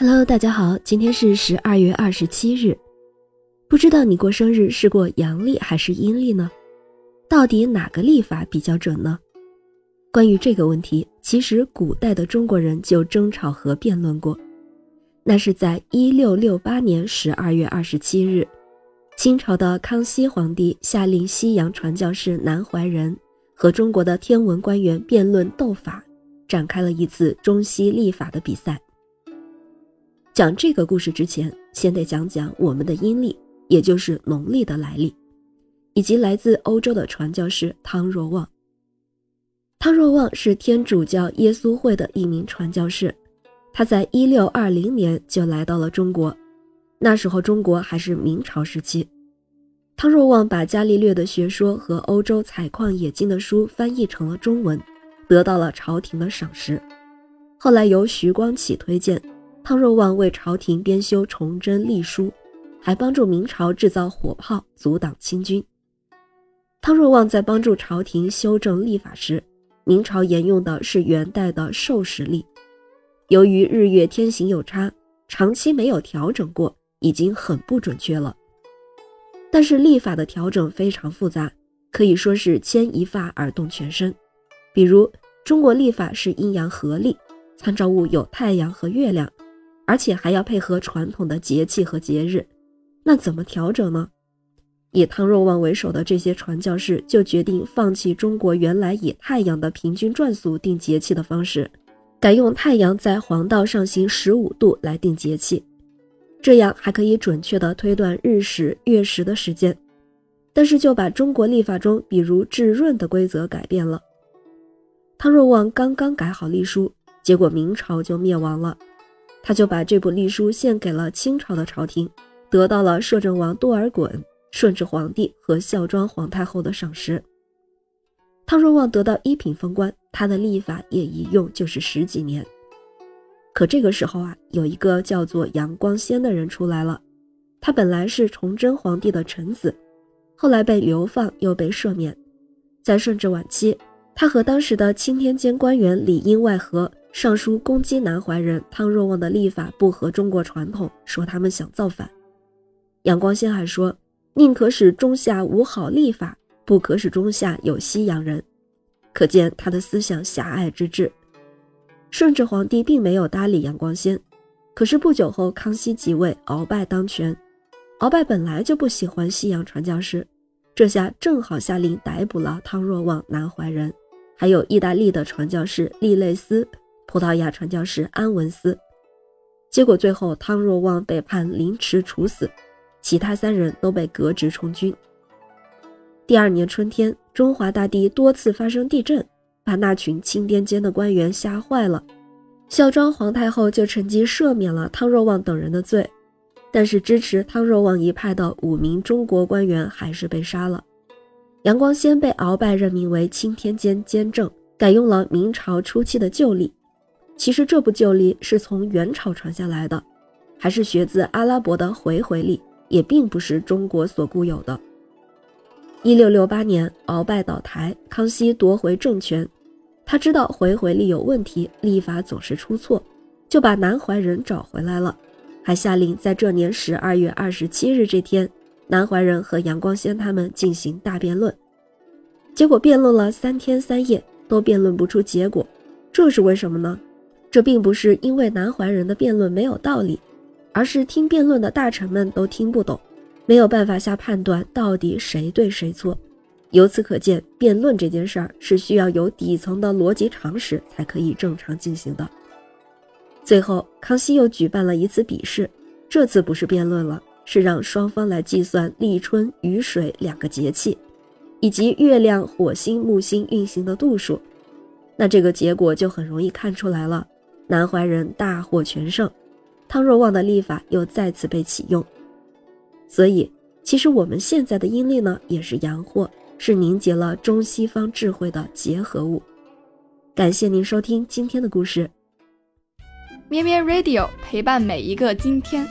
Hello，大家好，今天是十二月二十七日，不知道你过生日是过阳历还是阴历呢？到底哪个历法比较准呢？关于这个问题，其实古代的中国人就争吵和辩论过。那是在一六六八年十二月二十七日，清朝的康熙皇帝下令西洋传教士南怀仁和中国的天文官员辩论斗法，展开了一次中西历法的比赛。讲这个故事之前，先得讲讲我们的阴历，也就是农历的来历，以及来自欧洲的传教士汤若望。汤若望是天主教耶稣会的一名传教士，他在一六二零年就来到了中国，那时候中国还是明朝时期。汤若望把伽利略的学说和欧洲采矿冶金的书翻译成了中文，得到了朝廷的赏识。后来由徐光启推荐。汤若望为朝廷编修崇祯历书，还帮助明朝制造火炮，阻挡清军。汤若望在帮助朝廷修正历法时，明朝沿用的是元代的授时历，由于日月天行有差，长期没有调整过，已经很不准确了。但是历法的调整非常复杂，可以说是牵一发而动全身。比如中国历法是阴阳合历，参照物有太阳和月亮。而且还要配合传统的节气和节日，那怎么调整呢？以汤若望为首的这些传教士就决定放弃中国原来以太阳的平均转速定节气的方式，改用太阳在黄道上行十五度来定节气，这样还可以准确地推断日食、月食的时间。但是就把中国历法中比如至闰的规则改变了。汤若望刚刚改好历书，结果明朝就灭亡了。他就把这部历书献给了清朝的朝廷，得到了摄政王多尔衮、顺治皇帝和孝庄皇太后的赏识。汤若望得到一品封官，他的历法也一用就是十几年。可这个时候啊，有一个叫做杨光先的人出来了。他本来是崇祯皇帝的臣子，后来被流放又被赦免。在顺治晚期，他和当时的钦天监官员里应外合。上书攻击南怀仁、汤若望的历法不合中国传统，说他们想造反。杨光先还说：“宁可使中夏无好历法，不可使中夏有西洋人。”可见他的思想狭隘之至。顺治皇帝并没有搭理杨光先，可是不久后康熙即位，鳌拜当权。鳌拜本来就不喜欢西洋传教士，这下正好下令逮捕了汤若望、南怀仁，还有意大利的传教士利类斯。葡萄牙传教士安文斯，结果最后汤若望被判凌迟处死，其他三人都被革职充军。第二年春天，中华大地多次发生地震，把那群钦天监的官员吓坏了。孝庄皇太后就趁机赦免了汤若望等人的罪，但是支持汤若望一派的五名中国官员还是被杀了。杨光先被鳌拜任命为钦天监监正，改用了明朝初期的旧历。其实这部旧历是从元朝传下来的，还是学自阿拉伯的回回历，也并不是中国所固有的。一六六八年，鳌拜倒台，康熙夺回政权。他知道回回历有问题，历法总是出错，就把南怀仁找回来了，还下令在这年十二月二十七日这天，南怀仁和杨光先他们进行大辩论。结果辩论了三天三夜，都辩论不出结果，这是为什么呢？这并不是因为南怀仁的辩论没有道理，而是听辩论的大臣们都听不懂，没有办法下判断到底谁对谁错。由此可见，辩论这件事儿是需要有底层的逻辑常识才可以正常进行的。最后，康熙又举办了一次比试，这次不是辩论了，是让双方来计算立春、雨水两个节气，以及月亮、火星、木星运行的度数。那这个结果就很容易看出来了。南怀仁大获全胜，汤若望的历法又再次被启用，所以其实我们现在的阴历呢，也是阳货，是凝结了中西方智慧的结合物。感谢您收听今天的故事，咩咩 Radio 陪伴每一个今天。